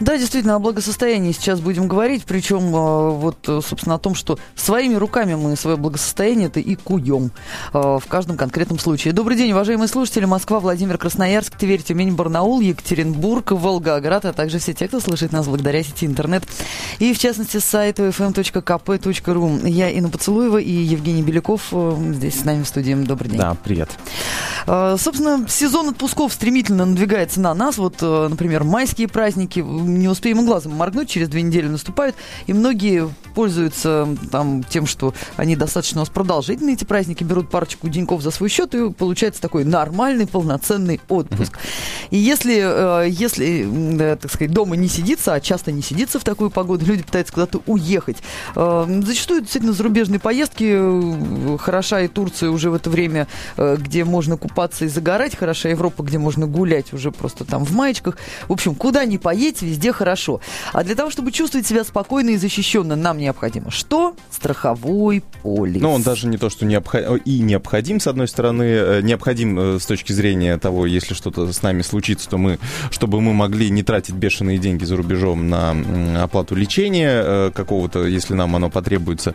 Да, действительно, о благосостоянии сейчас будем говорить, причем э, вот, э, собственно, о том, что своими руками мы свое благосостояние это и куем э, в каждом конкретном случае. Добрый день, уважаемые слушатели. Москва, Владимир, Красноярск, Тверь, Тюмень, Барнаул, Екатеринбург, Волгоград, а также все те, кто слышит нас благодаря сети интернет. И, в частности, с сайта fm.kp.ru. Я Инна Поцелуева и Евгений Беляков здесь с нами в студии. Добрый день. Да, привет. Собственно, сезон отпусков стремительно надвигается на нас. Вот, например, майские праздники не успеем глазом моргнуть, через две недели наступают, и многие пользуются там, тем, что они достаточно у нас продолжительные, эти праздники, берут парочку деньков за свой счет, и получается такой нормальный, полноценный отпуск. И если, э, если так сказать, дома не сидится, а часто не сидится в такую погоду, люди пытаются куда-то уехать. Э, зачастую действительно зарубежные поездки, э, хороша и Турция уже в это время, где можно купаться и загорать, хороша Европа, где можно гулять уже просто там в маечках. В общем, куда ни поедь, везде хорошо. А для того, чтобы чувствовать себя спокойно и защищенно, нам необходимо что? Страховой полис. Ну, он даже не то, что необход... и необходим, с одной стороны, э, необходим э, с точки зрения того, если что-то с нами случится, то мы, чтобы мы могли не тратить бешеные деньги за рубежом на оплату лечения э, какого-то, если нам оно потребуется.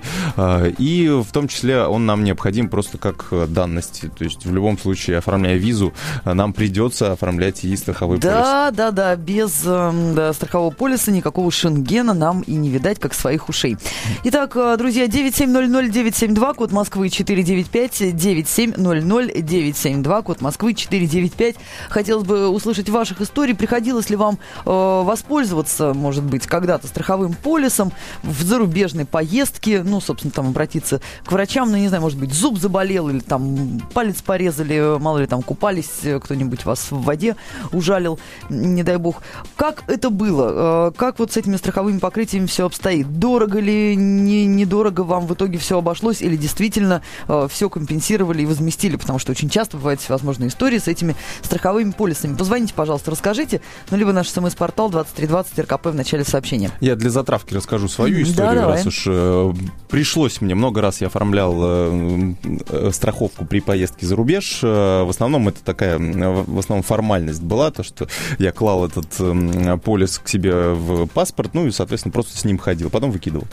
И в том числе он нам необходим просто как данность. То есть в любом случае, оформляя визу, нам придется оформлять и страховой да, полис. Да, да, да, без эм, да, страхового полиса никакого шенгена нам и не видать, как своих ушей. Итак, э, друзья, 9700972, код Москвы 495, 9700972, код Москвы 495. Хотелось бы услышать ваших историй. Приходилось ли вам э, воспользоваться, может быть, когда-то страховым полисом в зарубежной поездке, ну, собственно, там обратиться к врачам, ну, не знаю, может быть, зуб заболел или там палец порезали, мало ли там купались, э, кто-нибудь вас в воде ужалил, не дай бог. Как это было? Э, как вот с этими страховыми покрытиями все обстоит? Дорого ли, не, недорого вам в итоге все обошлось? Или действительно э, все компенсировали и возместили? Потому что очень часто бывают всевозможные истории с этими страховыми полисами. Позвоните, пожалуйста, расскажите. Ну, либо наш смс-портал 2320 РКП в начале сообщения. Я для затравки расскажу свою историю, да, раз уж э, пришлось мне. Много раз я оформлял э, э, страховку при поездке за рубеж. Э, в основном это такая, в основном формальность была, то, что я клал этот э, полис к себе в паспорт, ну и, соответственно, просто с ним ходил, потом выкидывал.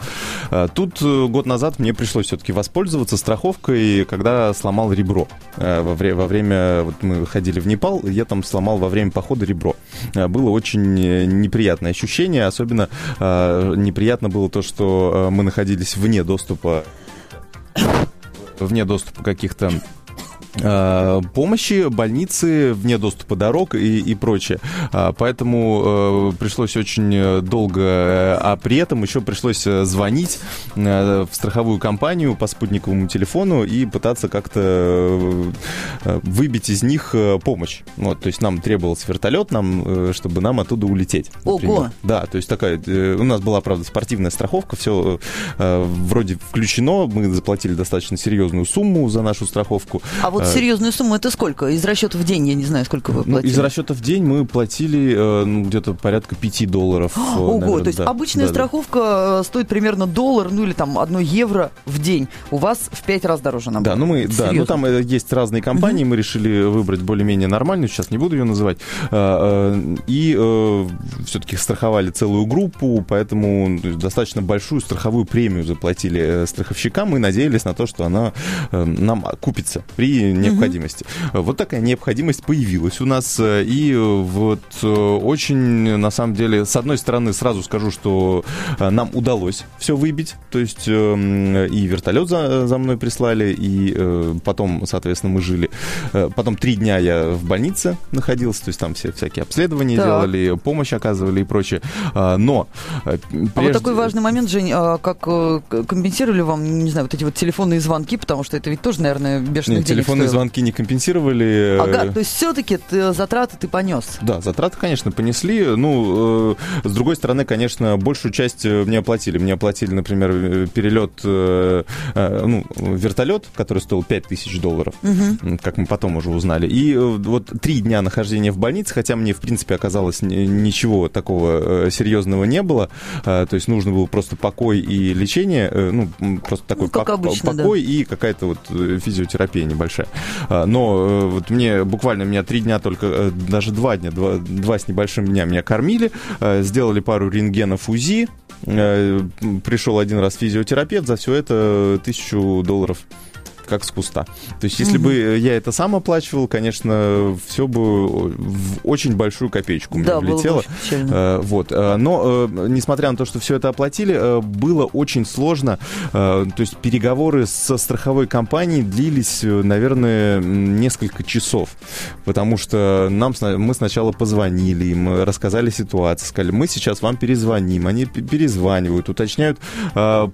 А, тут э, год назад мне пришлось все-таки воспользоваться страховкой, когда сломал ребро. Э, во, вре- во время, вот мы ходили в Непал, я там сломал во время похода ребро. Э, было очень неприятное ощущение, особенно неприятно было то, что мы находились вне доступа вне доступа каких-то помощи, больницы, вне доступа дорог и, и прочее. А, поэтому э, пришлось очень долго, э, а при этом еще пришлось звонить в страховую компанию по спутниковому телефону и пытаться как-то выбить из них помощь. Вот, то есть нам требовался вертолет, нам, чтобы нам оттуда улететь. Например. Ого! Да, то есть такая, у нас была, правда, спортивная страховка, все вроде включено, мы заплатили достаточно серьезную сумму за нашу страховку. А вот вот серьезную сумму это сколько? Из расчета в день, я не знаю, сколько вы платили. Ну, из расчета в день мы платили э, ну, где-то порядка 5 долларов. Э, Ого, наверное, то есть да. обычная да, страховка да. стоит примерно доллар, ну или там одно евро в день. У вас в 5 раз дороже нам. Да, ну мы, да, ну там э, есть разные компании, мы решили выбрать более-менее нормальную, сейчас не буду ее называть. И все-таки страховали целую группу, поэтому достаточно большую страховую премию заплатили страховщикам. Мы надеялись на то, что она нам купится при необходимости. Угу. Вот такая необходимость появилась у нас. Э, и вот э, очень, на самом деле, с одной стороны, сразу скажу, что нам удалось все выбить. То есть и вертолет за, за мной прислали, и потом, соответственно, мы жили. Потом три дня я в больнице находился, то есть там все всякие обследования так. делали, помощь оказывали и прочее. Но прежде... А вот такой важный момент, Жень, а как компенсировали вам, не знаю, вот эти вот телефонные звонки, потому что это ведь тоже, наверное, бешеных Нет, денег телефонные телефонные звонки не компенсировали. Ага, то есть все-таки затраты ты понес? Да, затраты, конечно, понесли. Ну, э, с другой стороны, конечно, большую часть э, мне оплатили. Мне оплатили, например, э, перелет, э, э, ну, вертолет, который стоил 5000 долларов, угу. как мы потом уже узнали. И вот три дня нахождения в больнице, хотя мне, в принципе, оказалось, ничего такого серьезного не было. То есть нужно было просто покой и лечение, ну, просто такой ну, пок- обычно, покой да. и какая-то вот физиотерапия небольшая. Но вот мне буквально меня три дня только, даже два дня, два, два с небольшим дня меня кормили, сделали пару рентгенов УЗИ, пришел один раз физиотерапевт, за все это тысячу долларов как с куста. То есть, если mm-hmm. бы я это сам оплачивал, конечно, все бы в очень большую копеечку мне да, влетело. Э, вот. Э, но, э, несмотря на то, что все это оплатили, было очень сложно. То есть, переговоры со страховой компанией длились, наверное, несколько часов. Потому что нам, мы сначала позвонили им, рассказали ситуацию, сказали, мы сейчас вам перезвоним. Они перезванивают, уточняют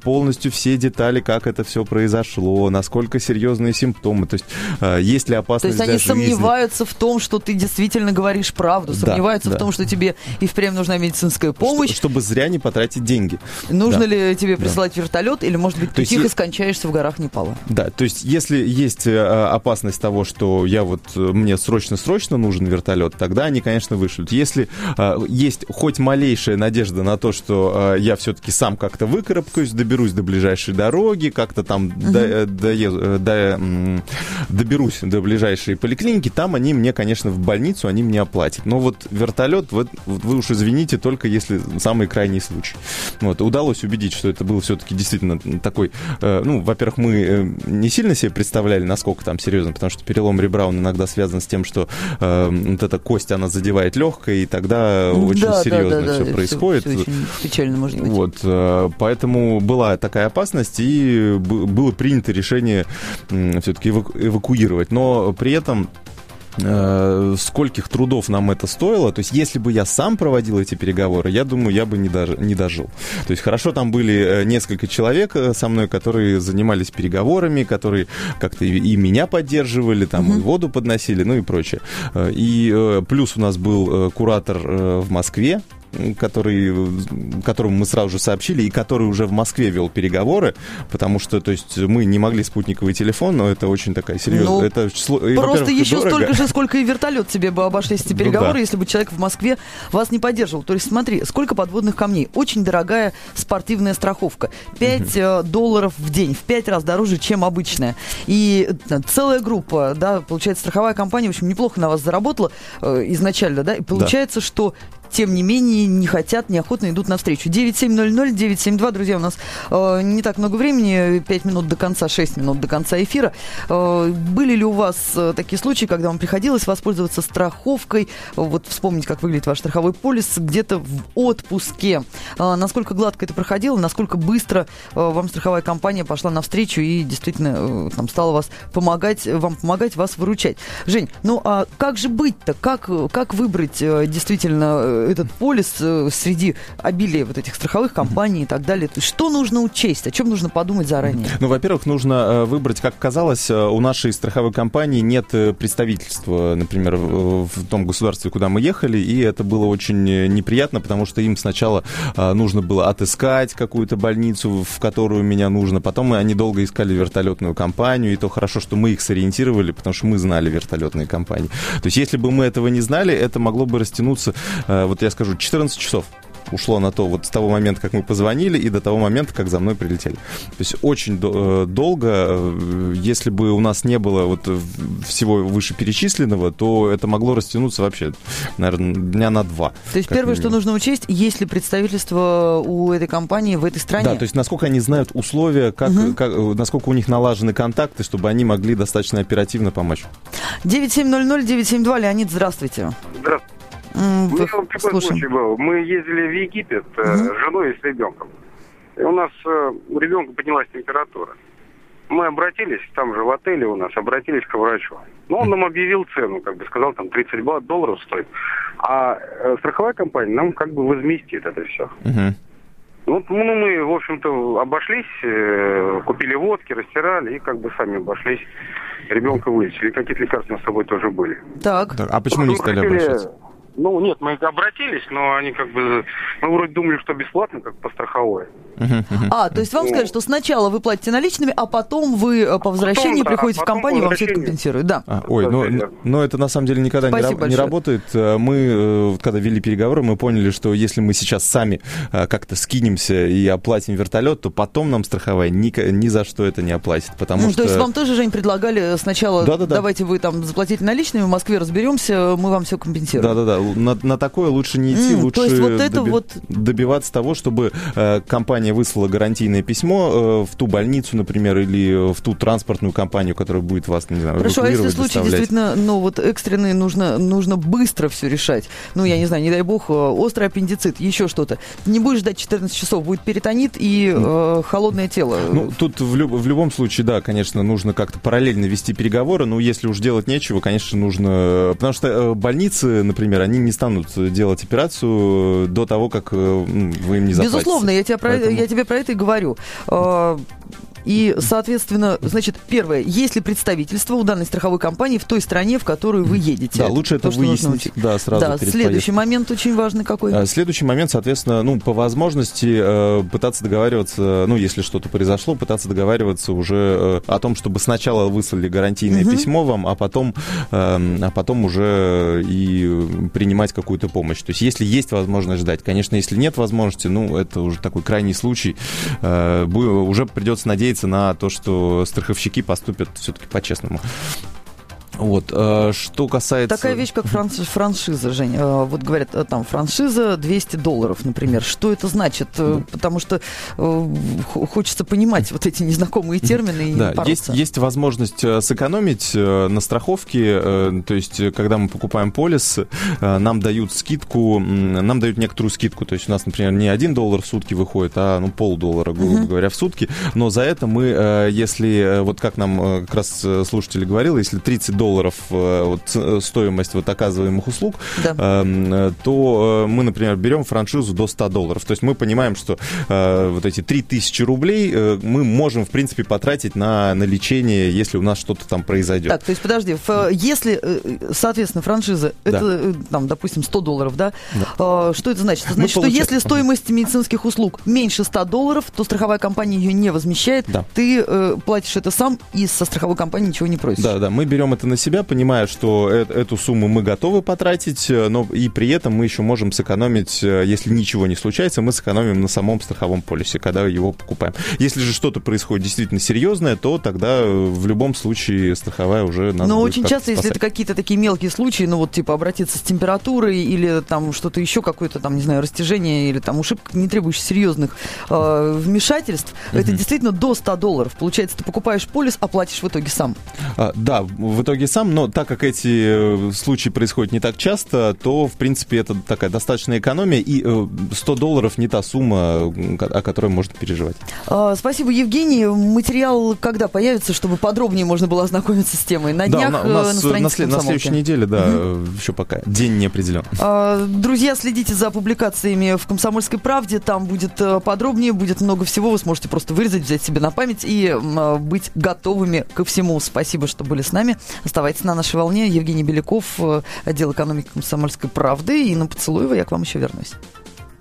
полностью все детали, как это все произошло, насколько серьезные симптомы. То есть э, есть ли опасность То есть они сомневаются в том, что ты действительно говоришь правду, сомневаются да, в том, что тебе и впрямь нужна медицинская помощь. Что, чтобы зря не потратить деньги. Нужно да. ли тебе прислать да. вертолет, или, может быть, ты то тихо есть, скончаешься в горах Непала? Да, то есть если есть э, опасность того, что я вот, э, мне срочно-срочно нужен вертолет, тогда они, конечно, вышлют. Если есть хоть малейшая надежда на то, что я все-таки сам как-то выкарабкаюсь, доберусь до ближайшей дороги, как-то там угу. до, доеду, до, доберусь до ближайшей поликлиники, там они мне, конечно, в больницу они мне оплатят. Но вот вертолет, вот, вы уж извините, только если самый крайний случай. Вот, удалось убедить, что это был все-таки действительно такой, э, ну, во-первых, мы э, не сильно себе представляли, насколько там серьезно, потому что перелом ребра, он иногда связан с тем, что э, вот эта кость, она задевает легкое, и тогда очень да, серьезно да, да, все да, происходит. Все, все очень печально может быть. Вот, э, поэтому была такая опасность, и было принято решение все-таки эвакуировать. Но при этом э, скольких трудов нам это стоило. То есть, если бы я сам проводил эти переговоры, я думаю, я бы не, дож, не дожил. То есть, хорошо, там были э, несколько человек э, со мной, которые занимались переговорами, которые как-то и, меня поддерживали, там, угу. и воду подносили, ну и прочее. И плюс у нас был куратор в Москве, который, которому мы сразу же сообщили, и который уже в Москве вел переговоры, потому что, то есть, мы не могли спутниковый телефон, но это очень такая серьезная... Ну, это число, просто еще дорого. столько же, сколько и вертолет тебе бы обошлись эти переговоры, ну, да. если бы человек в Москве вас не поддерживал. То есть, смотри, сколько подводных камней. Очень дорогая спортивная страховка. 5 угу. долларов в день, в 5 раз дороже, чем обычная. И э, целая группа, да, получается, страховая компания, в общем, неплохо на вас заработала э, изначально, да, и получается, да. что тем не менее, не хотят, неохотно идут навстречу. 9700-972, друзья, у нас э, не так много времени, 5 минут до конца, 6 минут до конца эфира. Э, были ли у вас э, такие случаи, когда вам приходилось воспользоваться страховкой, вот вспомнить, как выглядит ваш страховой полис, где-то в отпуске? Э, насколько гладко это проходило, насколько быстро э, вам страховая компания пошла навстречу и действительно э, там стала вас помогать, вам помогать, вас выручать? Жень, ну а как же быть-то? Как, как выбрать э, действительно э, этот полис э, среди обилия вот этих страховых компаний и так далее. Что нужно учесть? О чем нужно подумать заранее? Ну, во-первых, нужно э, выбрать, как казалось, э, у нашей страховой компании нет представительства, например, в том государстве, куда мы ехали, и это было очень неприятно, потому что им сначала нужно было отыскать какую-то больницу, в которую меня нужно, потом они долго искали вертолетную компанию, и то хорошо, что мы их сориентировали, потому что мы знали вертолетные компании. То есть, если бы мы этого не знали, это могло бы растянуться вот я скажу, 14 часов ушло на то вот с того момента, как мы позвонили, и до того момента, как за мной прилетели. То есть очень до- э, долго, э, если бы у нас не было вот всего вышеперечисленного, то это могло растянуться вообще, наверное, дня на два. То есть первое, минимум. что нужно учесть, есть ли представительство у этой компании в этой стране? Да, то есть насколько они знают условия, как, угу. как, насколько у них налажены контакты, чтобы они могли достаточно оперативно помочь. 9700-972, Леонид, здравствуйте. Здравствуйте. Mm, ну, такой слушаем. случай был. Мы ездили в Египет э, с женой и с ребенком. И у нас э, у ребенка поднялась температура. Мы обратились, там же в отеле у нас, обратились к врачу. Ну, он нам объявил цену, как бы сказал, там 30 долларов стоит. А э, страховая компания нам как бы возместит это все. Ну, ну, мы, в общем-то, обошлись, э, купили водки, растирали и как бы сами обошлись. Ребенка вылечили. Какие-то лекарства с собой тоже были. Так. так а почему не стали хотели... обращаться? Ну, нет, мы обратились, но они как бы... Мы вроде думали, что бесплатно, как по страховой. А, то есть вам ну, сказали, что сначала вы платите наличными, а потом вы э, по возвращении потом, приходите да, в компанию, вам все это компенсируют. Да. А, ой, но, но это на самом деле никогда не, раб, не работает. Э, мы, э, когда вели переговоры, мы поняли, что если мы сейчас сами как-то скинемся и оплатим вертолет, то потом нам страховая ни, ни за что это не оплатит. Потому ну, что... То есть вам тоже, Жень, предлагали сначала, да, да, да. давайте вы там заплатите наличными, в Москве разберемся, мы вам все компенсируем. Да-да-да, на, на такое лучше не идти, mm, лучше то есть вот это доби- вот... добиваться того, чтобы э, компания выслала гарантийное письмо э, в ту больницу, например, или в ту транспортную компанию, которая будет вас, не знаю, Хорошо, а если случай действительно, ну вот экстренный, нужно, нужно быстро все решать. Ну, я не знаю, не дай бог, э, острый аппендицит, еще что-то. Не будешь ждать 14 часов, будет перитонит и э, холодное тело. Ну, тут в, люб- в любом случае, да, конечно, нужно как-то параллельно вести переговоры, но если уж делать нечего, конечно, нужно... Потому что э, больницы, например, они не станут станут делать операцию до того, как э, вы им не заплатите. Безусловно, я, тебя про, Поэтому... я тебе про это и говорю. И, соответственно, значит, первое, есть ли представительство у данной страховой компании в той стране, в которую вы едете? Да, лучше это То, выяснить, да, сразу Да, перед следующий поездкой. момент очень важный какой? А, следующий момент, соответственно, ну, по возможности э, пытаться договариваться, ну, если что-то произошло, пытаться договариваться уже э, о том, чтобы сначала выслали гарантийное угу. письмо вам, а потом, э, а потом уже и принимать какую-то помощь. То есть, если есть возможность ждать, конечно, если нет возможности, ну, это уже такой крайний случай, э, уже придется надеяться надеяться на то, что страховщики поступят все-таки по-честному. Вот, э, что касается... Такая вещь, как франш... франшиза, Женя. Э, вот говорят, э, там, франшиза 200 долларов, например. Что это значит? Потому что хочется понимать вот эти незнакомые термины и Да, есть, есть возможность сэкономить на страховке. То есть, когда мы покупаем полис, нам дают скидку, нам дают некоторую скидку. То есть, у нас, например, не 1 доллар в сутки выходит, а ну, полдоллара, грубо uh-huh. говоря, в сутки. Но за это мы, если, вот как нам как раз слушатель говорил, если 30 долларов долларов э, вот, э, стоимость вот оказываемых услуг, да. Эм, то э, мы, например, берем франшизу до 100 долларов. То есть мы понимаем, что вот эти 3000 рублей мы можем, в принципе, потратить на, на лечение, если у нас что-то там произойдет. Так, то есть, подожди, если, соответственно, франшиза, да. это, там, допустим, 100 долларов, да? да. Что это значит? Это значит, что если стоимость медицинских услуг меньше 100 долларов, то страховая компания ее не возмещает, да. ты э, платишь это сам и со страховой компании ничего не просишь. Да, да, мы берем это на на себя, понимая, что э эту сумму мы готовы потратить, э, но и при этом мы еще можем сэкономить, э, если ничего не случается, мы сэкономим на самом страховом полисе, когда его покупаем. Если же что-то происходит действительно серьезное, то тогда в любом случае страховая уже нас Но очень часто, спасать. если это какие-то такие мелкие случаи, ну вот типа обратиться с температурой или там что-то еще, какое-то там, не знаю, растяжение или там ушиб, не требующий серьезных э, вмешательств, угу. это действительно до 100 долларов. Получается, ты покупаешь полис, оплатишь в итоге сам. А, да, в итоге итоге сам, но так как эти э, случаи происходят не так часто, то, в принципе, это такая достаточная экономия, и 100 э, долларов не та сумма, о которой можно переживать. А, спасибо, Евгений. Материал когда появится, чтобы подробнее можно было ознакомиться с темой? На днях да, у нас на, на, на следующей неделе, да, угу. еще пока. День не определен. А, друзья, следите за публикациями в «Комсомольской правде», там будет подробнее, будет много всего, вы сможете просто вырезать, взять себе на память и быть готовыми ко всему. Спасибо, что были с нами. Оставайтесь на нашей волне. Евгений Беляков, э, отдел экономики комсомольской правды. И на Поцелуева я к вам еще вернусь.